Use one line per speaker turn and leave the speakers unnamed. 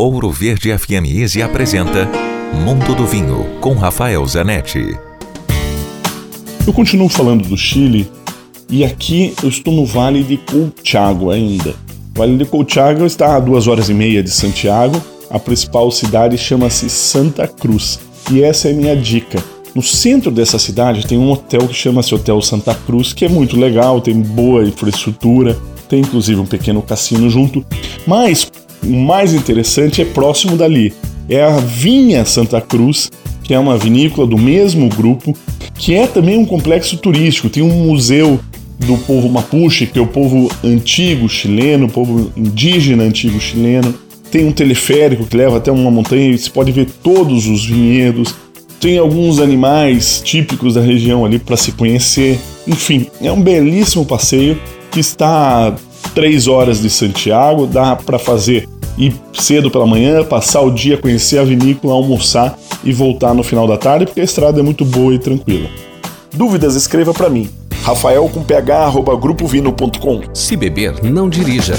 Ouro Verde FM Easy apresenta Mundo do Vinho com Rafael Zanetti.
Eu continuo falando do Chile e aqui eu estou no Vale de Colchagua ainda. O Vale de Colchagua está a duas horas e meia de Santiago. A principal cidade chama-se Santa Cruz e essa é a minha dica. No centro dessa cidade tem um hotel que chama-se Hotel Santa Cruz, que é muito legal, tem boa infraestrutura, tem inclusive um pequeno cassino junto. Mas o mais interessante é próximo dali. É a Vinha Santa Cruz, que é uma vinícola do mesmo grupo, que é também um complexo turístico. Tem um museu do povo Mapuche, que é o povo antigo chileno, o povo indígena antigo chileno. Tem um teleférico que leva até uma montanha e você pode ver todos os vinhedos. Tem alguns animais típicos da região ali para se conhecer. Enfim, é um belíssimo passeio que está três horas de Santiago, dá para fazer ir cedo pela manhã, passar o dia, conhecer a vinícola, almoçar e voltar no final da tarde, porque a estrada é muito boa e tranquila. Dúvidas, escreva para mim. Rafael com ph, arroba grupovino.com.
Se beber, não dirija.